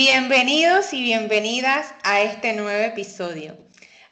Bienvenidos y bienvenidas a este nuevo episodio.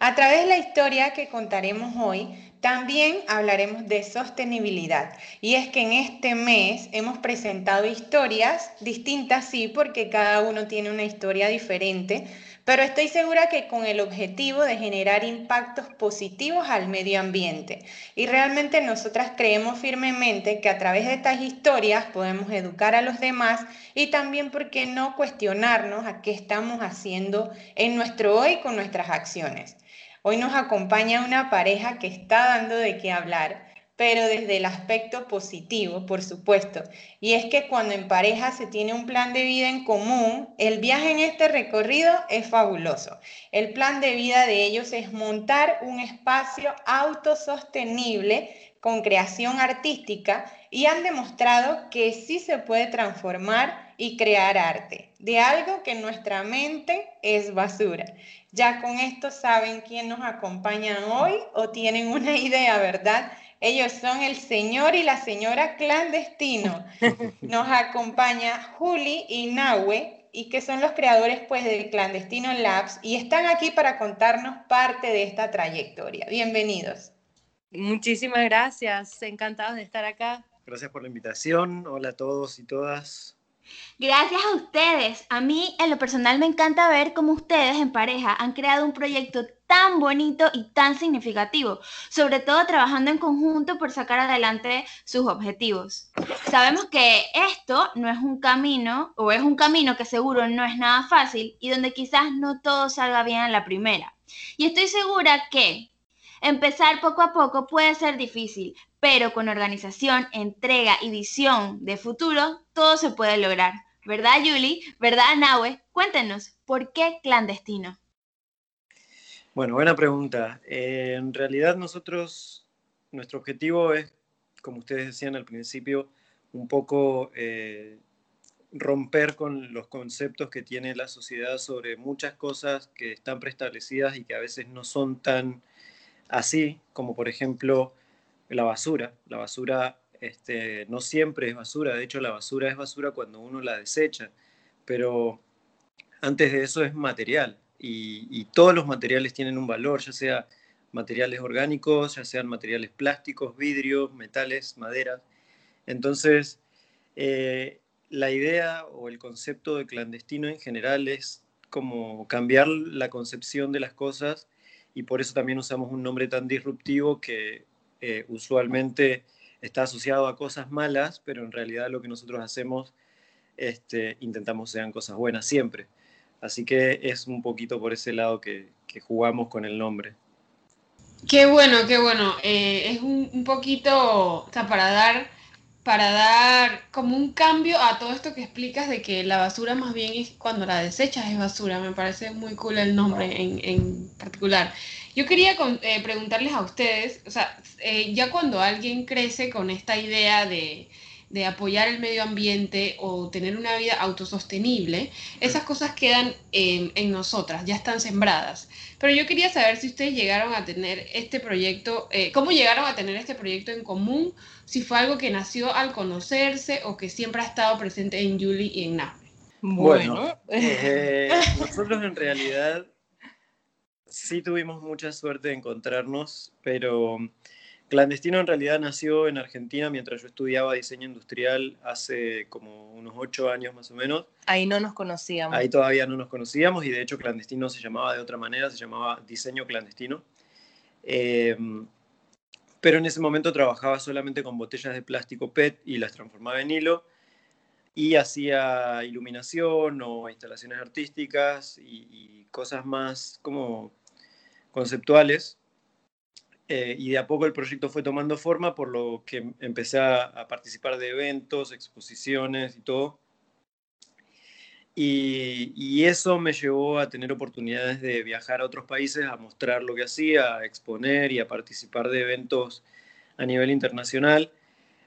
A través de la historia que contaremos hoy, también hablaremos de sostenibilidad. Y es que en este mes hemos presentado historias distintas, sí, porque cada uno tiene una historia diferente, pero estoy segura que con el objetivo de generar impactos positivos al medio ambiente. Y realmente nosotras creemos firmemente que a través de estas historias podemos educar a los demás y también, ¿por qué no cuestionarnos a qué estamos haciendo en nuestro hoy con nuestras acciones? Hoy nos acompaña una pareja que está dando de qué hablar pero desde el aspecto positivo, por supuesto. Y es que cuando en pareja se tiene un plan de vida en común, el viaje en este recorrido es fabuloso. El plan de vida de ellos es montar un espacio autosostenible con creación artística y han demostrado que sí se puede transformar y crear arte de algo que en nuestra mente es basura. Ya con esto saben quién nos acompaña hoy o tienen una idea, ¿verdad? Ellos son el señor y la señora clandestino. Nos acompaña Juli y Nahue, y que son los creadores pues de Clandestino Labs, y están aquí para contarnos parte de esta trayectoria. Bienvenidos. Muchísimas gracias, encantados de estar acá. Gracias por la invitación. Hola a todos y todas. Gracias a ustedes. A mí en lo personal me encanta ver cómo ustedes en pareja han creado un proyecto tan bonito y tan significativo, sobre todo trabajando en conjunto por sacar adelante sus objetivos. Sabemos que esto no es un camino, o es un camino que seguro no es nada fácil y donde quizás no todo salga bien a la primera. Y estoy segura que empezar poco a poco puede ser difícil, pero con organización, entrega y visión de futuro, todo se puede lograr. ¿Verdad, Yuli? ¿Verdad, Nahue? Cuéntenos, ¿por qué clandestino? Bueno, buena pregunta. Eh, en realidad nosotros, nuestro objetivo es, como ustedes decían al principio, un poco eh, romper con los conceptos que tiene la sociedad sobre muchas cosas que están preestablecidas y que a veces no son tan así, como por ejemplo la basura. La basura este, no siempre es basura, de hecho la basura es basura cuando uno la desecha, pero antes de eso es material y, todos los materiales tienen un valor, ya sea materiales orgánicos, ya sean materiales plásticos, vidrios, metales, madera. Entonces, eh, la idea o el concepto de clandestino en general es como cambiar la concepción de las cosas y por eso también usamos un nombre tan disruptivo que eh, usualmente está asociado a cosas malas, pero en realidad lo que nosotros hacemos, este, intentamos sean cosas buenas siempre. Así que es un poquito por ese lado que, jugamos con el nombre. Qué bueno, qué bueno. Eh, es un, poquito, o sea, para dar, para dar como un cambio a todo esto que explicas de que la basura más bien es cuando la desechas es basura. Me parece muy cool el nombre en, en particular. Yo quería eh, preguntarles a ustedes, o sea, eh, ya cuando alguien crece con esta idea de, de apoyar el medio ambiente o tener una vida autosostenible, esas cosas quedan en, nosotras, ya están sembradas. Pero yo quería saber si ustedes llegaron a tener este proyecto, eh, cómo llegaron a tener este proyecto en común, si fue algo que nació al conocerse o que siempre ha estado presente en Julie y en Nahue. Bueno, eh, nosotros en realidad sí tuvimos mucha suerte de encontrarnos, pero Clandestino en realidad nació en Argentina mientras yo estudiaba diseño industrial hace como unos ocho años más o menos. Ahí no nos conocíamos. Ahí todavía no nos conocíamos y de hecho Clandestino se llamaba de otra manera, se llamaba Diseño Clandestino. Em, pero en ese momento trabajaba solamente con botellas de plástico PET y las transformaba en hilo y hacía iluminación o instalaciones artísticas y, y cosas más como conceptuales eh, y de a poco el proyecto fue tomando forma, por lo que empecé a, participar de eventos, exposiciones y todo. Y, eso me llevó a tener oportunidades de viajar a otros países, a mostrar lo que hacía, a exponer y a participar de eventos a nivel internacional.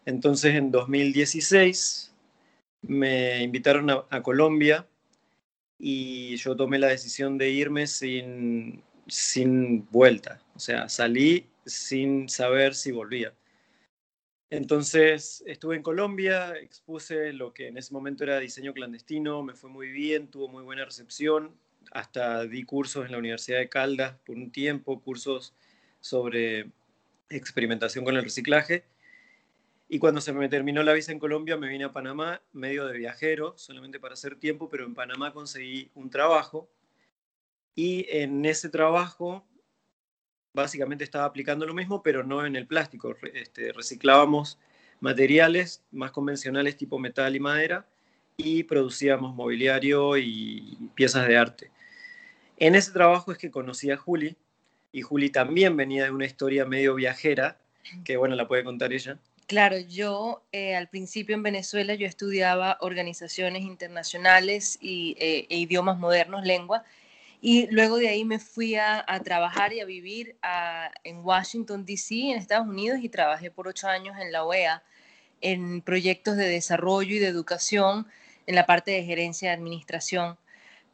Entonces en 2016 me invitaron a Colombia y yo tomé la decisión de irme sin, sin vuelta. O sea, salí sin saber si volvía. Entonces estuve en Colombia, expuse lo que en ese momento era diseño clandestino, me fue muy bien, tuvo muy buena recepción, hasta di cursos en la Universidad de Caldas por un tiempo, cursos sobre experimentación con el reciclaje. Y cuando se me terminó la visa en Colombia, me vine a Panamá, medio de viajero, solamente para hacer tiempo, pero en Panamá conseguí un trabajo. Y en ese trabajo básicamente estaba aplicando lo mismo, pero no en el plástico. Este, reciclábamos materiales más convencionales tipo metal y madera y producíamos mobiliario y piezas de arte. En ese trabajo es que conocí a Juli y Juli también venía de una historia medio viajera, que bueno, la puede contar ella. Claro, yo eh, al principio en Venezuela yo estudiaba organizaciones internacionales y, eh, e idiomas modernos, lengua, y luego de ahí me fui a, trabajar y a vivir en Washington, D.C., en Estados Unidos, y trabajé por ocho años en la OEA en proyectos de desarrollo y de educación en la parte de gerencia de administración.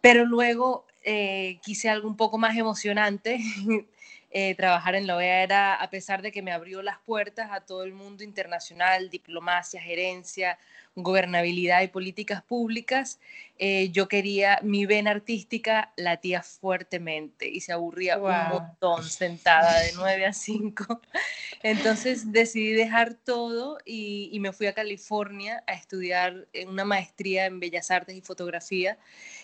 Pero luego eh, quise algo un poco más emocionante. Eh, trabajar en la OEA era, a pesar de que me abrió las puertas a todo el mundo internacional, diplomacia, gerencia, gobernabilidad y políticas públicas, eh, yo quería, mi vena artística latía fuertemente y se aburría un montón sentada de 9 a 5. Entonces decidí dejar todo y, y, me fui a California a estudiar una maestría en Bellas Artes y Fotografía.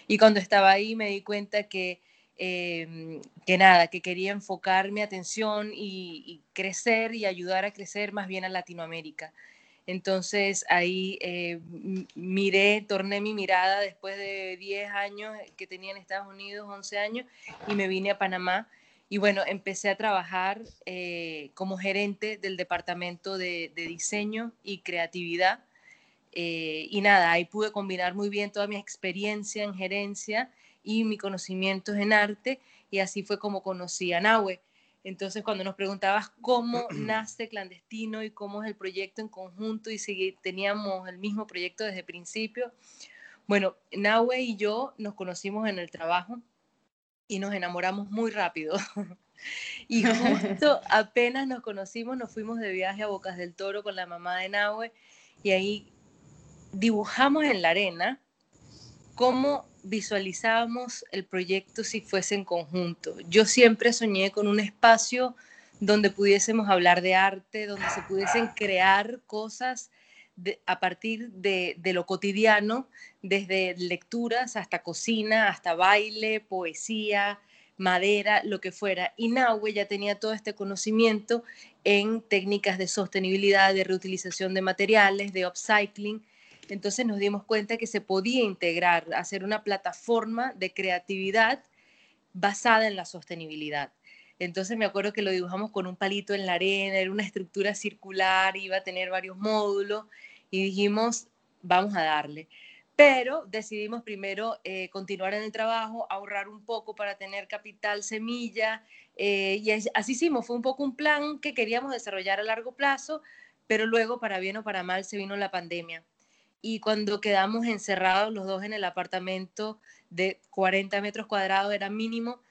Y cuando estaba ahí me di cuenta que Em, que nada, que quería enfocar mi atención y, crecer y ayudar a crecer más bien a Latinoamérica. Entonces ahí eh, miré, torné mi mirada después de 10 años que tenía en Estados Unidos, 11 años, y me vine a Panamá. Y bueno, empecé a trabajar eh, como gerente del departamento de, diseño y creatividad. Eh, y nada, ahí pude combinar muy bien toda mi experiencia en gerencia y mi conocimientos en arte y así fue como conocí a Nahue. Entonces, cuando nos preguntabas cómo nace Clandestino y cómo es el proyecto en conjunto y si teníamos el mismo proyecto desde el principio, bueno, Nahue y yo nos conocimos en el trabajo y nos enamoramos muy rápido. y justo apenas nos conocimos, nos fuimos de viaje a Bocas del Toro con la mamá de Nahue y ahí dibujamos en la arena cómo visualizábamos el proyecto si fuese en conjunto. Yo siempre soñé con un espacio donde pudiésemos hablar de arte, donde se pudiesen crear cosas a partir de, lo cotidiano, desde lecturas hasta cocina, hasta baile, poesía, madera, lo que fuera. Y Nahue ya tenía todo este conocimiento en técnicas de sostenibilidad, de reutilización de materiales, de upcycling, entonces nos dimos cuenta que se podía integrar, hacer una plataforma de creatividad basada en la sostenibilidad. Entonces me acuerdo que lo dibujamos con un palito en la arena, era una estructura circular, iba a tener varios módulos y dijimos, vamos a darle. Pero decidimos primero eh, continuar en el trabajo, ahorrar un poco para tener capital semilla eh, y así hicimos. Fue un poco un plan que queríamos desarrollar a largo plazo, pero luego para bien o para mal se vino la pandemia y cuando quedamos encerrados los dos en el apartamento de 40 metros cuadrados era mínimo,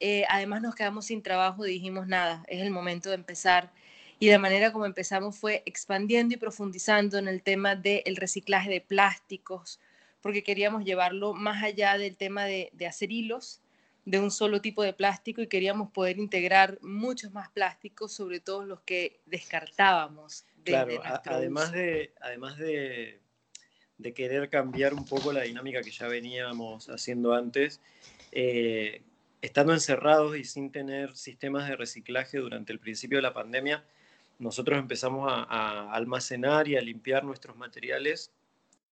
eh, además nos quedamos sin trabajo dijimos nada, es el momento de empezar. Y de manera como empezamos fue expandiendo y profundizando en el tema del reciclaje de plásticos, porque queríamos llevarlo más allá del tema de, de hacer hilos de un solo tipo de plástico y queríamos poder integrar muchos más plásticos, sobre todo los que descartábamos. claro, además de, además de de querer cambiar un poco la dinámica que ya veníamos haciendo antes, eh, estando encerrados y sin tener sistemas de reciclaje durante el principio de la pandemia, nosotros empezamos a, almacenar y a limpiar nuestros materiales,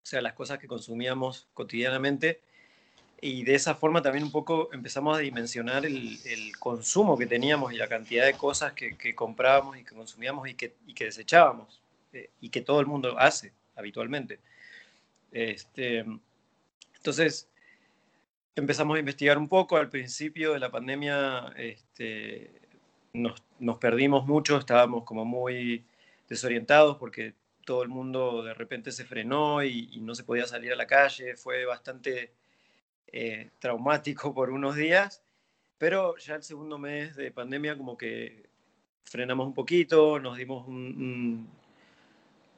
o sea, las cosas que consumíamos cotidianamente, y de esa forma también un poco empezamos a dimensionar el, consumo que teníamos y la cantidad de cosas que, comprábamos y que consumíamos y que, y que desechábamos, eh, y que todo el mundo hace habitualmente. Este, entonces, empezamos a investigar un poco. Al principio de la pandemia este, nos, perdimos mucho, estábamos como muy desorientados porque todo el mundo de repente se frenó y, no se podía salir a la calle. Fue bastante eh, traumático por unos días, pero ya el segundo mes de pandemia como que frenamos un poquito, nos dimos un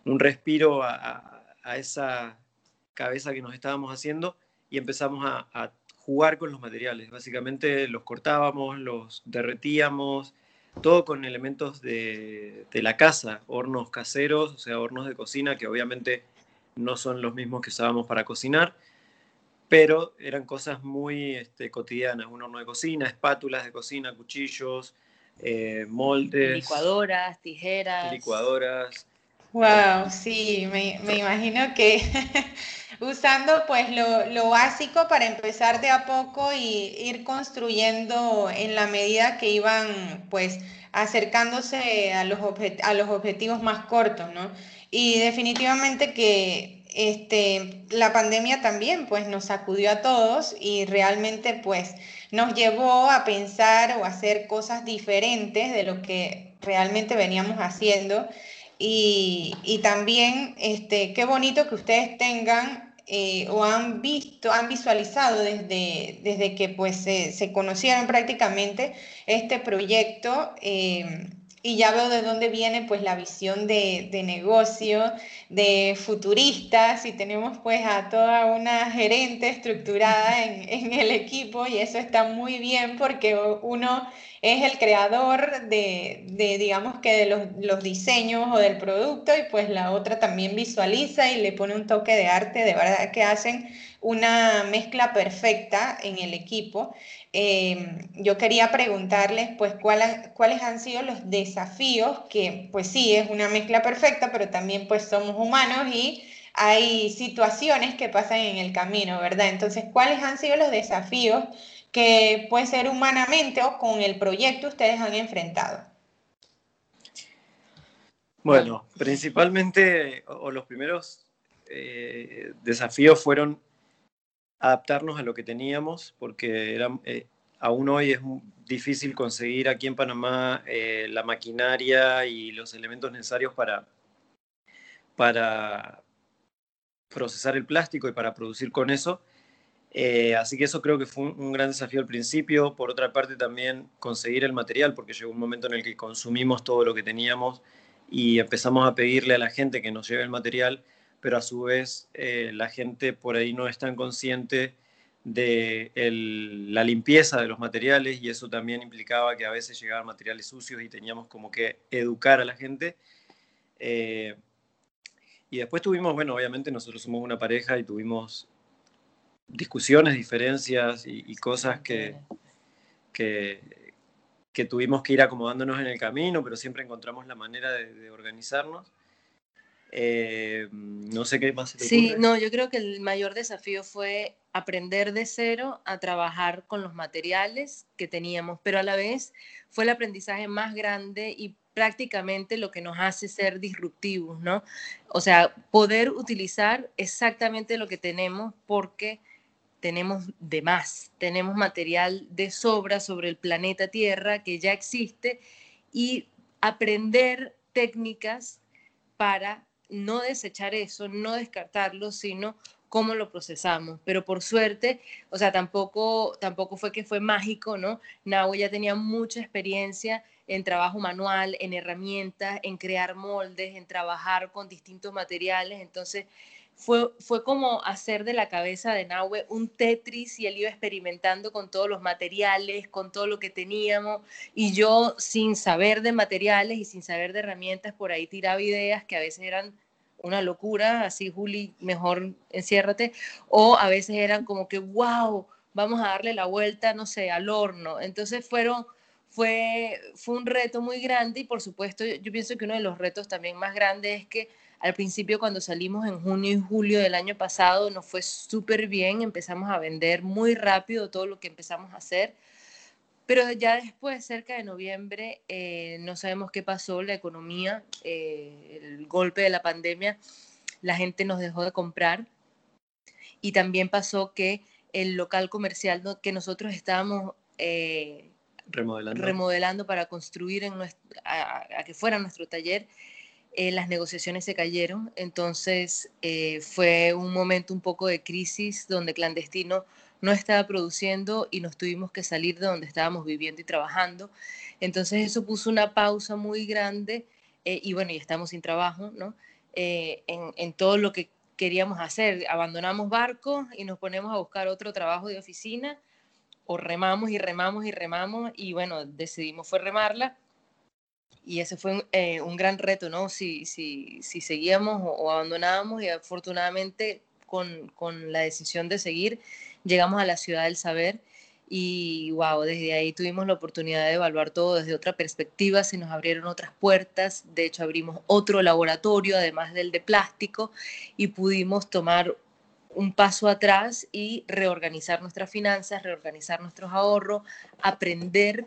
un respiro a, esa cabeza que nos estábamos haciendo y empezamos a, jugar con los materiales. Básicamente los cortábamos, los derretíamos, todo con elementos de, de, la casa, hornos caseros, o sea, hornos de cocina que obviamente no son los mismos que usábamos para cocinar, pero eran cosas muy este, cotidianas, un horno de cocina, espátulas de cocina, cuchillos, eh, moldes. Licuadoras, tijeras. Licuadoras. Wow, sí, me, imagino que usando pues lo, lo, básico para empezar de a poco y ir construyendo en la medida que iban pues acercándose a los, a los objetivos más cortos, ¿no? Y definitivamente que este, la pandemia también pues nos sacudió a todos y realmente pues nos llevó a pensar o hacer cosas diferentes de lo que realmente veníamos haciendo y, también este, qué bonito que ustedes tengan eh, o han visto, han visualizado desde, desde que pues se, conocieron prácticamente este proyecto. Eh, y ya veo de dónde viene pues la visión de, negocio, de futuristas, y tenemos pues a toda una gerente estructurada en, en, el equipo y eso está muy bien porque uno es el creador de, de digamos que de los, los, diseños o del producto y pues la otra también visualiza y le pone un toque de arte, de verdad que hacen una mezcla perfecta en el equipo. Em, yo quería preguntarles, pues, cuáles han sido los desafíos, que pues sí, es una mezcla perfecta, pero también pues somos humanos y hay situaciones que pasan en el camino, ¿verdad? Entonces, ¿cuáles han sido los desafíos que puede ser humanamente o con el proyecto ustedes han enfrentado? Bueno, principalmente, o, los primeros eh, desafíos fueron adaptarnos a lo que teníamos, porque era, eh, aún hoy es difícil conseguir aquí en Panamá eh, la maquinaria y los elementos necesarios para, para procesar el plástico y para producir con eso. Eh, así que eso creo que fue un, gran desafío al principio. Por otra parte, también conseguir el material, porque llegó un momento en el que consumimos todo lo que teníamos y empezamos a pedirle a la gente que nos lleve el material pero a su vez eh, la gente por ahí no es tan consciente de la limpieza de los materiales y eso también implicaba que a veces llegaban materiales sucios y teníamos como que educar a la gente. Eh, y después tuvimos, bueno, obviamente nosotros somos una pareja y tuvimos discusiones, diferencias y, cosas que, que, tuvimos que ir acomodándonos en el camino, pero siempre encontramos la manera de organizarnos. Eh, no sé qué más. sí, no, yo creo que el mayor desafío fue aprender de cero a trabajar con los materiales que teníamos, pero a la vez fue el aprendizaje más grande y prácticamente lo que nos hace ser disruptivos, ¿no? O sea, poder utilizar exactamente lo que tenemos porque tenemos de más, tenemos material de sobra sobre el planeta Tierra que ya existe y aprender técnicas para no desechar eso, no descartarlo, sino cómo lo procesamos. Pero por suerte, o sea, tampoco, tampoco fue que fue mágico, ¿no? Nahue ya tenía mucha experiencia en trabajo manual, en herramientas, en crear moldes, en trabajar con distintos materiales. Entonces, fue, fue como hacer de la cabeza de Nahue un Tetris y él iba experimentando con todos los materiales, con todo lo que teníamos. Y yo, sin saber de materiales y sin saber de herramientas, por ahí tiraba ideas que a veces eran una locura, así Juli, mejor enciérrate, o a veces eran como que, wow, vamos a darle la vuelta, no sé, al horno. Entonces fueron, fue, fue un reto muy grande y por supuesto yo pienso que uno de los retos también más grandes es que al principio cuando salimos en junio y julio del año pasado nos fue súper bien, empezamos a vender muy rápido todo lo que empezamos a hacer pero ya después, cerca de noviembre, eh, no sabemos qué pasó, la economía, eh, el golpe de la pandemia, la gente nos dejó de comprar. Y también pasó que el local comercial que nosotros estábamos eh, remodelando. remodelando. para construir en a, que fuera nuestro taller, las negociaciones se cayeron. Entonces fue un momento un poco de crisis donde clandestino no estaba produciendo y nos tuvimos que salir de donde estábamos viviendo y trabajando. Entonces eso puso una pausa muy grande eh, y bueno, y estamos sin trabajo, ¿no? eh, en, en todo lo que queríamos hacer. Abandonamos barcos y nos ponemos a buscar otro trabajo de oficina o remamos y remamos y remamos y bueno, decidimos fue remarla y ese fue un, eh, un gran reto, ¿no? Si, si, si seguíamos o, o, abandonábamos y afortunadamente con, con la decisión de seguir llegamos a la ciudad del saber y wow, desde ahí tuvimos la oportunidad de evaluar todo desde otra perspectiva, se nos abrieron otras puertas, de hecho abrimos otro laboratorio además del de plástico y pudimos tomar un paso atrás y reorganizar nuestras finanzas, reorganizar nuestros ahorros, aprender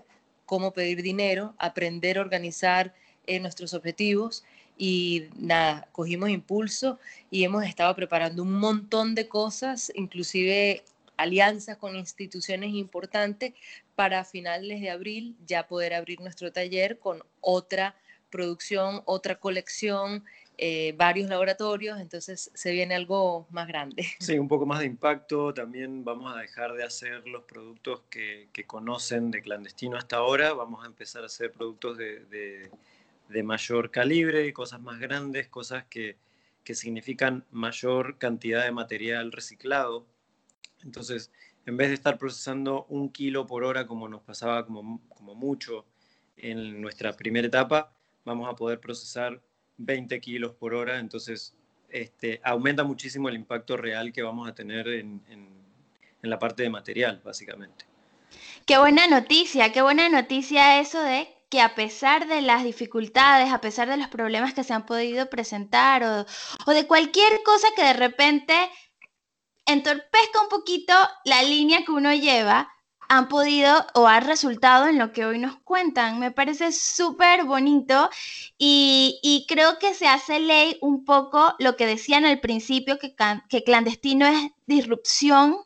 cómo pedir dinero, aprender a organizar eh, nuestros objetivos y nada, cogimos impulso y hemos estado preparando un montón de cosas, inclusive alianzas con instituciones importantes para finales de abril ya poder abrir nuestro taller con otra producción, otra colección, eh, varios laboratorios, entonces se viene algo más grande. Sí, un poco más de impacto. También vamos a dejar de hacer los productos que, conocen de clandestino hasta ahora. Vamos a empezar a hacer productos de, de, de mayor calibre, cosas más grandes, cosas que, que significan mayor cantidad de material reciclado. Entonces, en vez de estar procesando un kilo por hora como nos pasaba como, como mucho en nuestra primera etapa, vamos a poder procesar 20 kilos por hora, entonces este, aumenta muchísimo el impacto real que vamos a tener en, en, la parte de material, básicamente. Qué buena noticia, qué buena noticia eso de que a pesar de las dificultades, a pesar de los problemas que se han podido presentar o, o de cualquier cosa que de repente entorpezca un poquito la línea que uno lleva, han podido o ha resultado en lo que hoy nos cuentan. Me parece súper bonito y, creo que se hace ley un poco lo que decían al principio, que, que clandestino es disrupción.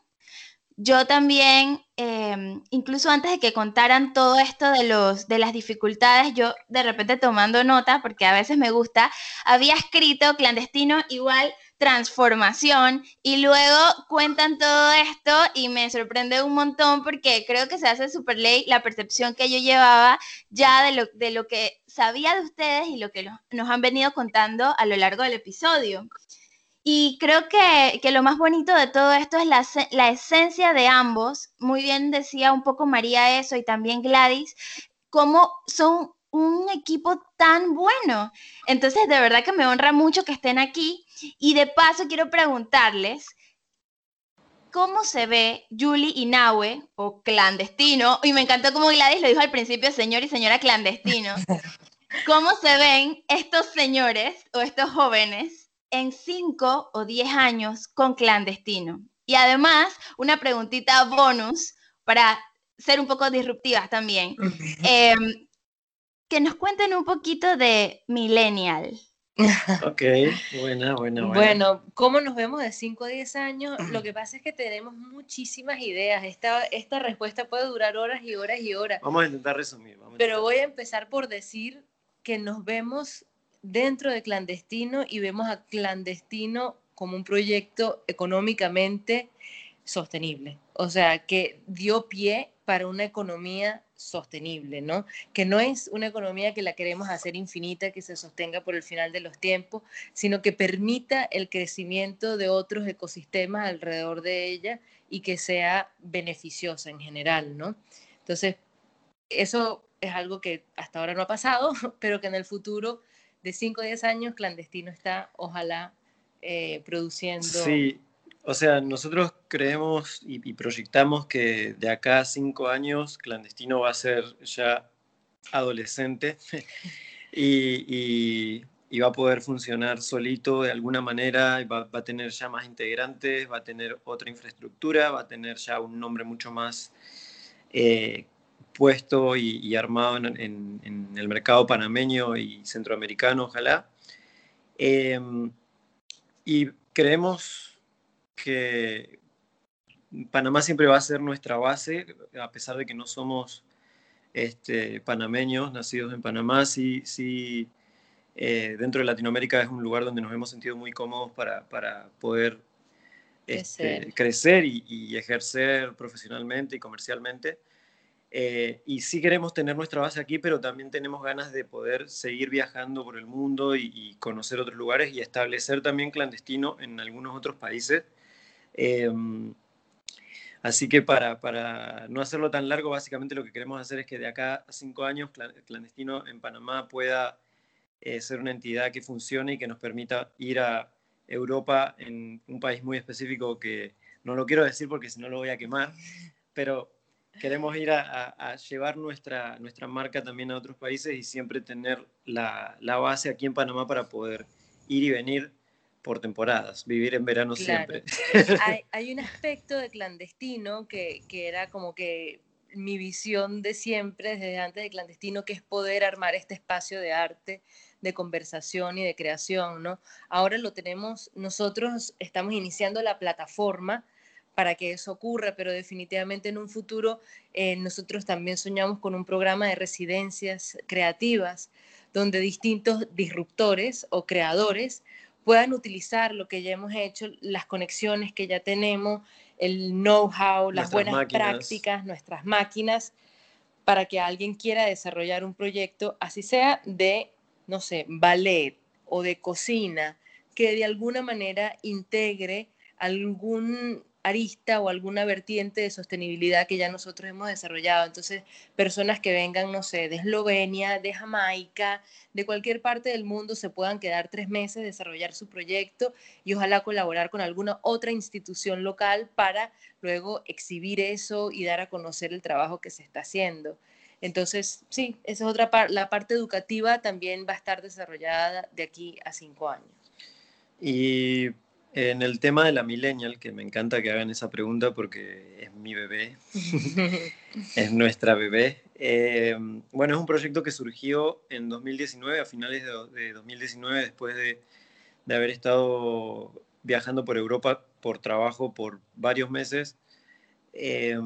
Yo también, eh, incluso antes de que contaran todo esto de, los, de las dificultades, yo de repente tomando nota, porque a veces me gusta, había escrito clandestino igual transformación y luego cuentan todo esto y me sorprende un montón porque creo que se hace super ley la percepción que yo llevaba ya de lo, de lo que sabía de ustedes y lo que nos han venido contando a lo largo del episodio. Y creo que, que lo más bonito de todo esto es la, la esencia de ambos. Muy bien decía un poco María eso y también Gladys, cómo son un equipo tan bueno. Entonces, de verdad que me honra mucho que estén aquí. Y de paso, quiero preguntarles, ¿cómo se ve Julie y Nahue, o clandestino? Y me encantó como Gladys lo dijo al principio, señor y señora clandestino. ¿Cómo se ven estos señores o estos jóvenes en 5 o 10 años con clandestino? Y además, una preguntita bonus para ser un poco disruptivas también. Eh, que nos cuenten un poquito de Millennial. Ok, buena, buena, buena. Bueno, ¿cómo nos vemos de 5 a 10 años? Lo que pasa es que tenemos muchísimas ideas. Esta, esta respuesta puede durar horas y horas y horas. Vamos a intentar resumir. Vamos a Pero intentar. voy a empezar por decir que nos vemos dentro de Clandestino y vemos a Clandestino como un proyecto económicamente sostenible. O sea, que dio pie para una economía sostenible, ¿no? Que no es una economía que la queremos hacer infinita, que se sostenga por el final de los tiempos, sino que permita el crecimiento de otros ecosistemas alrededor de ella y que sea beneficiosa en general, ¿no? Entonces, eso es algo que hasta ahora no ha pasado, pero que en el futuro de 5 o 10 años clandestino está, ojalá, eh, produciendo... Sí, o sea, nosotros creemos y, proyectamos que de acá a cinco años Clandestino va a ser ya adolescente y, va a poder funcionar solito de alguna manera, va, va, a tener ya más integrantes, va a tener otra infraestructura, va a tener ya un nombre mucho más eh, puesto y, armado en, el mercado panameño y centroamericano, ojalá. Eh, y creemos que Panamá siempre va a ser nuestra base, a pesar de que no somos este, panameños, nacidos en Panamá, sí, sí eh, dentro de Latinoamérica es un lugar donde nos hemos sentido muy cómodos para, para poder este, crecer, crecer y, y, ejercer profesionalmente y comercialmente. Eh, y sí queremos tener nuestra base aquí, pero también tenemos ganas de poder seguir viajando por el mundo y, conocer otros lugares y establecer también clandestino en algunos otros países. Em, así que para, para, no hacerlo tan largo, básicamente lo que queremos hacer es que de acá a cinco años clandestino en Panamá pueda eh, ser una entidad que funcione y que nos permita ir a Europa en un país muy específico que no lo quiero decir porque si no lo voy a quemar, pero queremos ir a, llevar nuestra, nuestra marca también a otros países y siempre tener la, base aquí en Panamá para poder ir y venir por temporadas, vivir en verano siempre. Hay, un aspecto de clandestino que, que, era como que mi visión de siempre, desde antes de clandestino, que es poder armar este espacio de arte, de conversación y de creación, ¿no? Ahora lo tenemos, nosotros estamos iniciando la plataforma para que eso ocurra, pero definitivamente en un futuro eh, nosotros también soñamos con un programa de residencias creativas donde distintos disruptores o creadores puedan utilizar lo que ya hemos hecho, las conexiones que ya tenemos, el know-how, las buenas prácticas, nuestras máquinas, para que alguien quiera desarrollar un proyecto, así sea de, no sé, ballet o de cocina, que de alguna manera integre algún arista o alguna vertiente de sostenibilidad que ya nosotros hemos desarrollado. Entonces, personas que vengan, no sé, de Eslovenia, de Jamaica, de cualquier parte del mundo, se puedan quedar tres meses, desarrollar su proyecto y ojalá colaborar con alguna otra institución local para luego exhibir eso y dar a conocer el trabajo que se está haciendo. Entonces, sí, esa es otra parte. La parte educativa también va a estar desarrollada de aquí a cinco años. Y en el tema de la millennial, que me encanta que hagan esa pregunta porque es mi bebé, es nuestra bebé. Eh, bueno, es un proyecto que surgió en 2019, a finales de, 2019, después de, haber estado viajando por Europa por trabajo por varios meses eh,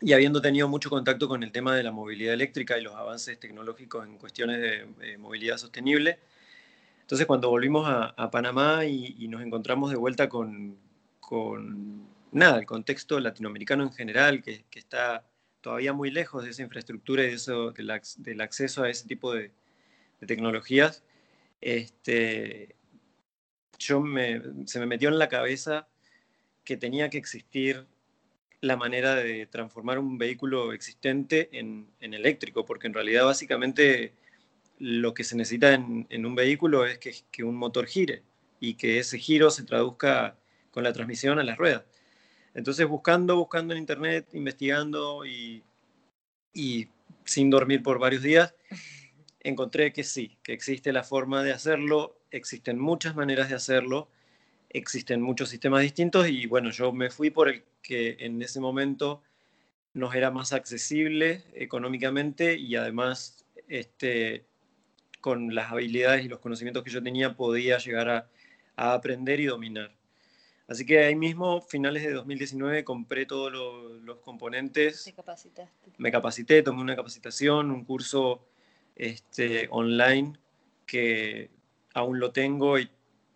y habiendo tenido mucho contacto con el tema de la movilidad eléctrica y los avances tecnológicos en cuestiones de movilidad sostenible. Entonces, cuando volvimos a, Panamá y, nos encontramos de vuelta con, nada, el contexto latinoamericano en general, que, está todavía muy lejos de esa infraestructura y de eso, del, acceso a ese tipo de, tecnologías, este, yo se me metió en la cabeza que tenía que existir la manera de transformar un vehículo existente en, en eléctrico, porque en realidad básicamente lo que se necesita en, un vehículo es que, un motor gire y que ese giro se traduzca con la transmisión a las ruedas. Entonces, buscando, buscando en internet, investigando y, sin dormir por varios días, encontré que sí, que existe la forma de hacerlo, existen muchas maneras de hacerlo, existen muchos sistemas distintos y bueno, yo me fui por el que en ese momento nos era más accesible económicamente y además este, con las habilidades y los conocimientos que yo tenía podía llegar a, aprender y dominar. Así que ahí mismo, finales de 2019, compré todos los, componentes. Te capacitaste. Me capacité, tomé una capacitación, un curso este, online que aún lo tengo y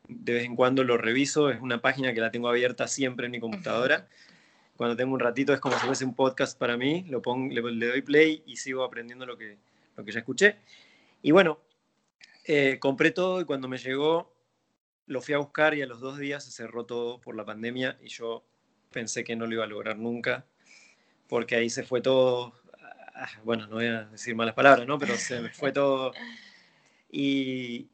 de vez en cuando lo reviso. Es una página que la tengo abierta siempre en mi computadora. Cuando tengo un ratito es como si fuese un podcast para mí. Lo pongo, le, le doy play y sigo aprendiendo lo que, lo que ya escuché. Y bueno, eh, compré todo y cuando me llegó lo fui a buscar y a los dos días se cerró todo por la pandemia y yo pensé que no lo iba a lograr nunca porque ahí se fue todo, ah, bueno, no voy a decir malas palabras, ¿no? Pero se me fue todo y,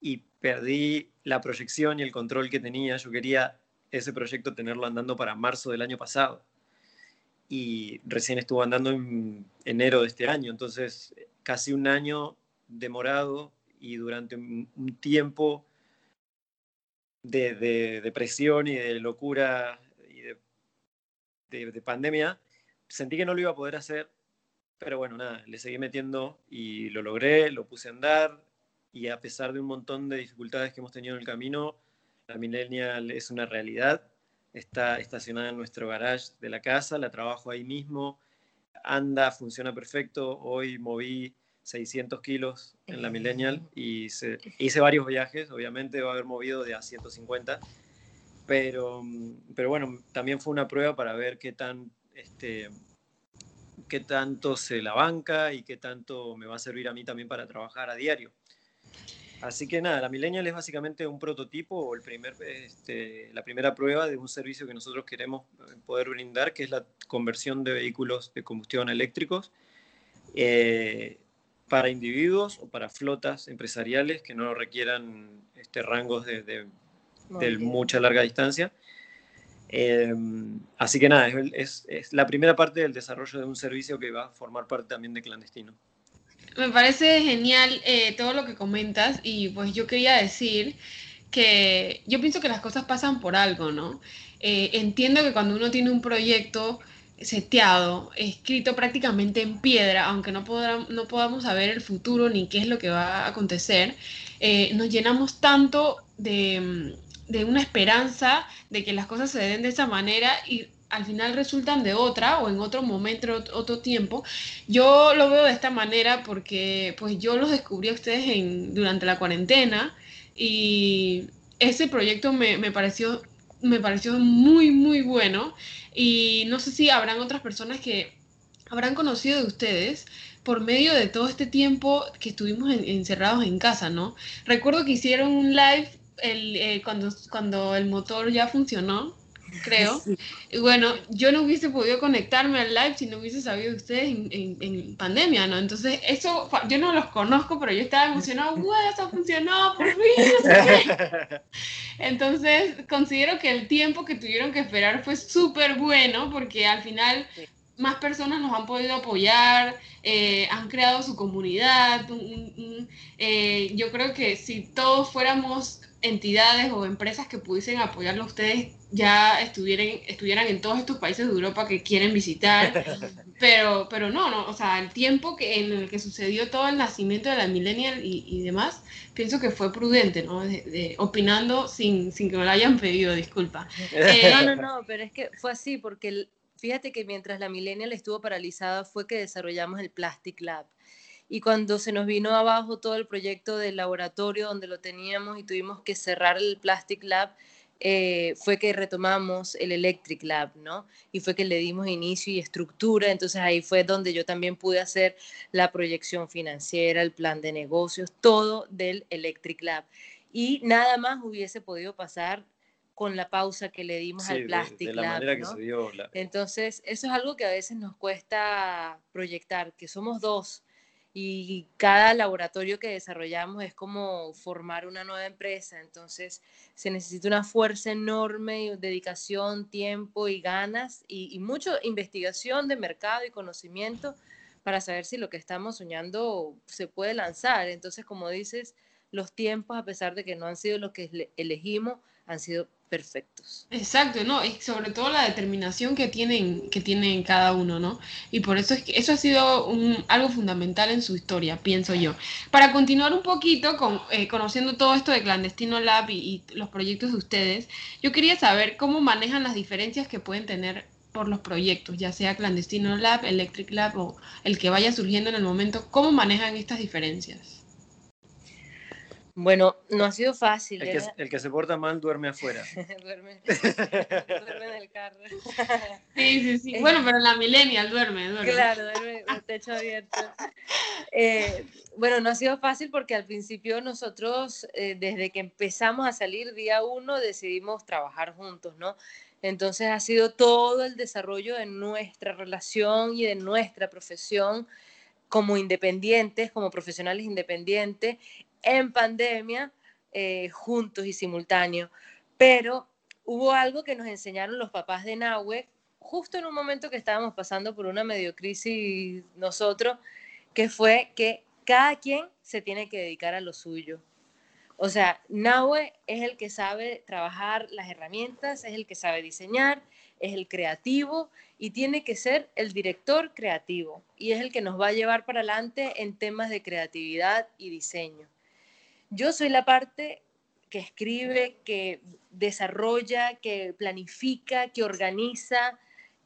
y perdí la proyección y el control que tenía. Yo quería ese proyecto tenerlo andando para marzo del año pasado y recién estuvo andando en enero de este año, entonces casi un año demorado y durante un, tiempo de, depresión y de locura y de, pandemia, sentí que no lo iba a poder hacer, pero bueno, nada, le seguí metiendo y lo logré, lo puse a andar y a pesar de un montón de dificultades que hemos tenido en el camino, la Millennial es una realidad, está estacionada en nuestro garage de la casa, la trabajo ahí mismo, anda, funciona perfecto, hoy moví 600 kilos en la Millennial y hice varios viajes, obviamente va a haber movido de a 150, pero, pero bueno, también fue una prueba para ver qué tan, este, qué tanto se la banca y qué tanto me va a servir a mí también para trabajar a diario. Así que nada, la Millennial es básicamente un prototipo o el primer, este, la primera prueba de un servicio que nosotros queremos poder brindar, que es la conversión de vehículos de combustión eléctricos eh, para individuos o para flotas empresariales que no requieran este, rangos de, de, mucha larga distancia. Eh, así que nada, es, es, la primera parte del desarrollo de un servicio que va a formar parte también de Clandestino. Me parece genial eh, todo lo que comentas y pues yo quería decir que yo pienso que las cosas pasan por algo, ¿no? Eh, entiendo que cuando uno tiene un proyecto seteado, escrito prácticamente en piedra, aunque no, podamos saber el futuro ni qué es lo que va a acontecer, eh, nos llenamos tanto de, de, una esperanza de que las cosas se den de esa manera y al final resultan de otra o en otro momento, otro tiempo. Yo lo veo de esta manera porque pues yo los descubrí a ustedes en, durante la cuarentena y ese proyecto me, pareció, me pareció muy, muy bueno y no sé si habrán otras personas que habrán conocido de ustedes por medio de todo este tiempo que estuvimos encerrados en casa, ¿no? Recuerdo que hicieron un live el, eh, cuando, cuando el motor ya funcionó creo. Y bueno, yo no hubiese podido conectarme al live si no hubiese sabido de ustedes en, pandemia, ¿no? Entonces, eso, yo no los conozco, pero yo estaba emocionado, ¡Wow, eso funcionó, por fin! Entonces, considero que el tiempo que tuvieron que esperar fue súper bueno, porque al final más personas nos han podido apoyar, eh, han creado su comunidad. Eh, yo creo que si todos fuéramos entidades o empresas que pudiesen apoyarlo a ustedes ya estuvieran, estuvieran en todos estos países de Europa que quieren visitar, pero, pero no, no, o sea, el tiempo que, en el que sucedió todo el nacimiento de la millennial y, demás, pienso que fue prudente, ¿no? opinando sin, sin que me lo hayan pedido, disculpa. Eh, no, no, no, pero es que fue así, porque fíjate que mientras la millennial estuvo paralizada fue que desarrollamos el Plastic Lab y cuando se nos vino abajo todo el proyecto del laboratorio donde lo teníamos y tuvimos que cerrar el Plastic Lab, eh, fue que retomamos el Electric Lab, ¿no? Y fue que le dimos inicio y estructura, entonces ahí fue donde yo también pude hacer la proyección financiera, el plan de negocios, todo del Electric Lab. Y nada más hubiese podido pasar con la pausa que le dimos al Plastic Lab. Entonces, eso es algo que a veces nos cuesta proyectar, que somos dos y cada laboratorio que desarrollamos es como formar una nueva empresa, entonces se necesita una fuerza enorme, dedicación, tiempo y ganas y, y mucha investigación de mercado y conocimiento para saber si lo que estamos soñando se puede lanzar. Entonces, como dices, los tiempos, a pesar de que no han sido los que elegimos, han sido perfectos. Exacto, ¿no? Y sobre todo la determinación que tienen, que tienen cada uno, ¿no? Y por eso es que eso ha sido un, algo fundamental en su historia, pienso yo. Para continuar un poquito con, eh, conociendo todo esto de Clandestino Lab y, los proyectos de ustedes, yo quería saber cómo manejan las diferencias que pueden tener por los proyectos, ya sea Clandestino Lab, Electric Lab o el que vaya surgiendo en el momento, ¿cómo manejan estas diferencias? Bueno, no ha sido fácil. El, que, ¿eh? el que, se porta mal duerme afuera. duerme, duerme en el carro. sí, sí, sí. Bueno, pero la millennial duerme, duerme. Claro, duerme con techo abierto. Eh, bueno, no ha sido fácil porque al principio nosotros, eh, desde que empezamos a salir día uno, decidimos trabajar juntos, ¿no? Entonces ha sido todo el desarrollo de nuestra relación y de nuestra profesión como independientes, como profesionales independientes, en pandemia, eh, juntos y simultáneos. Pero hubo algo que nos enseñaron los papás de Nahue, justo en un momento que estábamos pasando por una mediocrisis nosotros, que fue que cada quien se tiene que dedicar a lo suyo. O sea, Nahue es el que sabe trabajar las herramientas, es el que sabe diseñar, es el creativo y tiene que ser el director creativo y es el que nos va a llevar para adelante en temas de creatividad y diseño. Yo soy la parte que escribe, que desarrolla, que planifica, que organiza,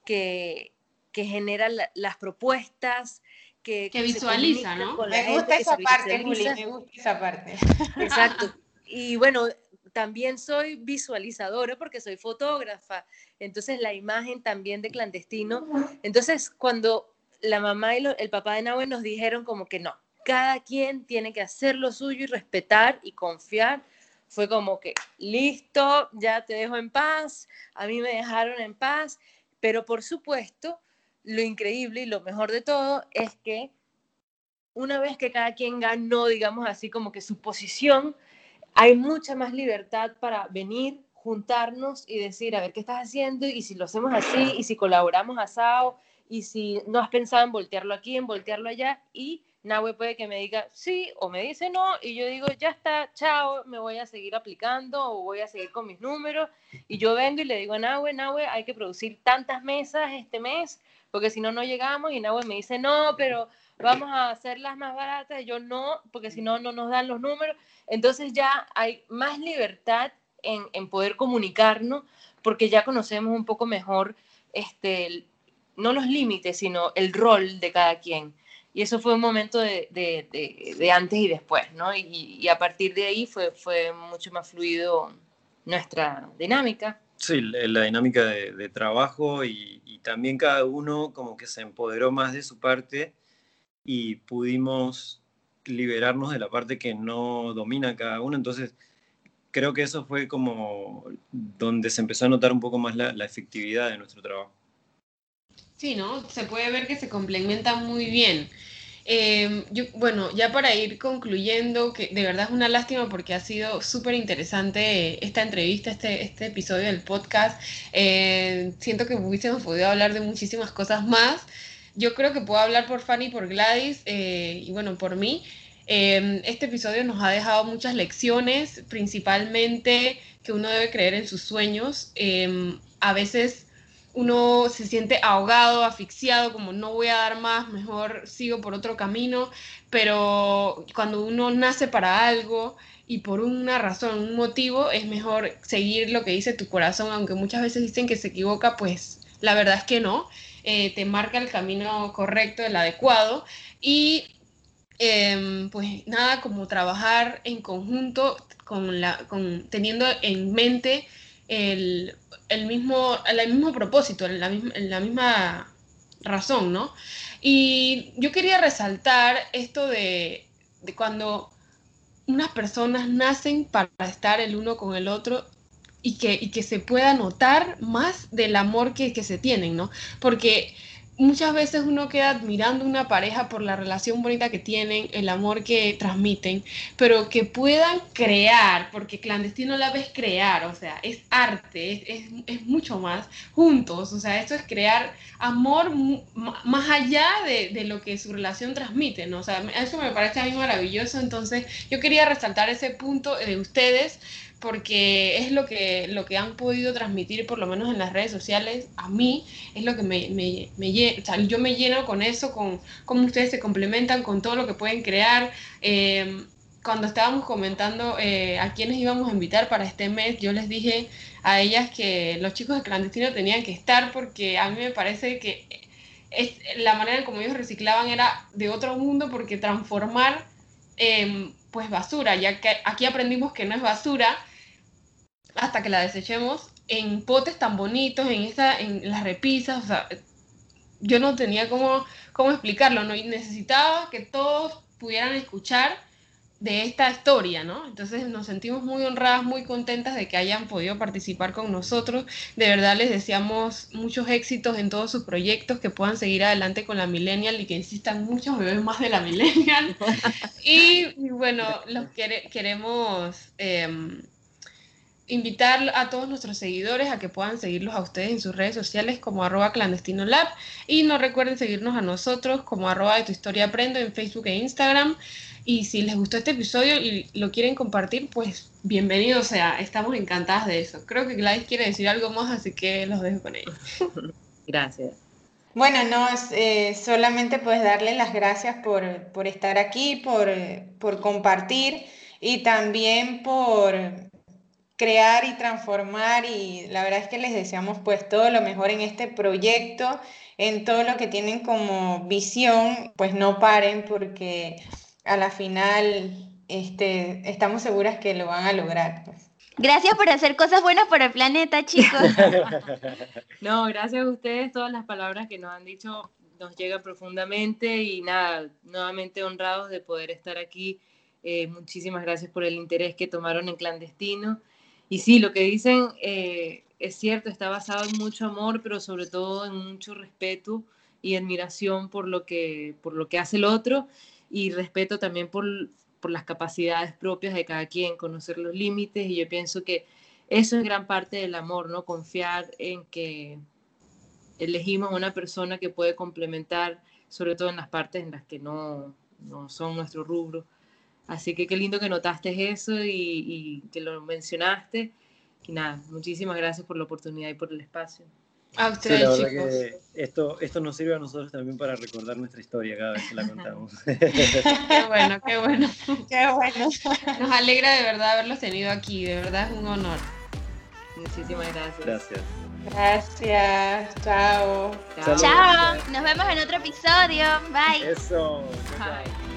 que, genera las propuestas, que, visualiza, ¿no? Me gusta esa parte, me gusta esa parte. Exacto. Y bueno, también soy visualizadora porque soy fotógrafa, entonces la imagen también de clandestino. Entonces, cuando la mamá y el papá de Nahue nos dijeron como que no, cada quien tiene que hacer lo suyo y respetar y confiar. Fue como que, listo, ya te dejo en paz, a mí me dejaron en paz, pero por supuesto, lo increíble y lo mejor de todo es que una vez que cada quien ganó, digamos así, como que su posición, hay mucha más libertad para venir, juntarnos y decir, a ver, ¿qué estás haciendo? Y si lo hacemos así, y si colaboramos asado, y si no has pensado en voltearlo aquí, en voltearlo allá, y Nahue puede que me diga sí o me dice no, y yo digo, ya está, chao, me voy a seguir aplicando o voy a seguir con mis números, y yo vengo y le digo a Nahue, Nahue, hay que producir tantas mesas este mes, porque si no, no llegamos, y Nahue me dice, no, pero vamos a hacerlas más baratas, y yo no, porque si no, no nos dan los números, entonces ya hay más libertad en, en poder comunicarnos, porque ya conocemos un poco mejor este, no los límites, sino el rol de cada quien. Y eso fue un momento de, de, antes y después, ¿no? Y, a partir de ahí fue, fue mucho más fluido nuestra dinámica. Sí, la, dinámica de, trabajo y, también cada uno como que se empoderó más de su parte y pudimos liberarnos de la parte que no domina cada uno. Entonces, creo que eso fue como donde se empezó a notar un poco más la efectividad de nuestro trabajo. Sí, ¿no? Se puede ver que se complementa muy bien. Em, yo, bueno, ya para ir concluyendo, que de verdad es una lástima porque ha sido súper interesante esta entrevista, este, este episodio del podcast. Eh, siento que hubiésemos podido hablar de muchísimas cosas más. Yo creo que puedo hablar por Fanny, por Gladys eh, y bueno, por mí. Em, este episodio nos ha dejado muchas lecciones, principalmente que uno debe creer en sus sueños. Em, a veces uno se siente ahogado, asfixiado, como no voy a dar más, mejor sigo por otro camino, pero cuando uno nace para algo y por una razón, un motivo, es mejor seguir lo que dice tu corazón, aunque muchas veces dicen que se equivoca, pues la verdad es que no, eh, te marca el camino correcto, el adecuado y em, pues nada, como trabajar en conjunto con la, con, teniendo en mente el, mismo, el mismo propósito, la misma, la misma razón, ¿no? Y yo quería resaltar esto de, cuando unas personas nacen para estar el uno con el otro y que, y que se pueda notar más del amor que, que se tienen, ¿no? Porque muchas veces uno queda admirando una pareja por la relación bonita que tienen, el amor que transmiten, pero que puedan crear, porque clandestino la vez crear, o sea, es arte, es, es, mucho más juntos, o sea, esto es crear amor más allá de, de, lo que su relación transmite, ¿no? O sea, eso me parece a mí maravilloso, entonces yo quería resaltar ese punto de ustedes porque es lo que, lo que han podido transmitir, por lo menos en las redes sociales, a mí, es lo que me, me, me o yo me lleno con eso, con cómo ustedes se complementan, con todo lo que pueden crear. Eh, cuando estábamos comentando eh, a quienes íbamos a invitar para este mes, yo les dije a ellas que los chicos de clandestino tenían que estar porque a mí me parece que es, la manera como ellos reciclaban era de otro mundo porque transformar em, pues basura, ya que aquí aprendimos que no es basura, hasta que la desechemos en potes tan bonitos, en, esa, en las repisas, o sea, yo no tenía cómo, cómo explicarlo, ¿no? Y necesitaba que todos pudieran escuchar de esta historia, ¿no? Entonces nos sentimos muy honradas, muy contentas de que hayan podido participar con nosotros. De verdad les deseamos muchos éxitos en todos sus proyectos, que puedan seguir adelante con la Millennial y que insistan muchos bebés más de la Millennial. y, bueno, los queremos... Em, invitar a todos nuestros seguidores a que puedan seguirlos a ustedes en sus redes sociales como arroba clandestino lab y no recuerden seguirnos a nosotros como arroba de tu historia aprendo en Facebook e Instagram y si les gustó este episodio y lo quieren compartir pues bienvenido sea, estamos encantadas de eso. Creo que Gladys quiere decir algo más así que los dejo con ella. Gracias. Bueno, no, eh, solamente pues darle las gracias por, por estar aquí, por, por compartir y también por crear y transformar y la verdad es que les deseamos pues todo lo mejor en este proyecto, en todo lo que tienen como visión, pues no paren porque a la final este, estamos seguras que lo van a lograr. Pues. Gracias por hacer cosas buenas por el planeta, chicos. no, gracias a ustedes, todas las palabras que nos han dicho nos llega profundamente y nada, nuevamente honrados de poder estar aquí. Eh, muchísimas gracias por el interés que tomaron en clandestino. Y sí, lo que dicen eh, es cierto, está basado en mucho amor, pero sobre todo en mucho respeto y admiración por lo que, por lo que hace el otro y respeto también por, por las capacidades propias de cada quien, conocer los límites y yo pienso que eso es gran parte del amor, ¿no? Confiar en que elegimos una persona que puede complementar, sobre todo en las partes en las que no, no son nuestro rubro. Así que qué lindo que notaste eso y, y que lo mencionaste. Y nada, muchísimas gracias por la oportunidad y por el espacio. A ustedes, la verdad chicos. que esto, esto nos sirve a nosotros también para recordar nuestra historia cada vez que la contamos. Qué bueno, qué bueno. Qué bueno. Nos alegra de verdad haberlos tenido aquí, de verdad es un honor. Muchísimas gracias. Gracias. Gracias. Chao. Chao. Chao, nos vemos en otro episodio. Bye. Eso. Bye.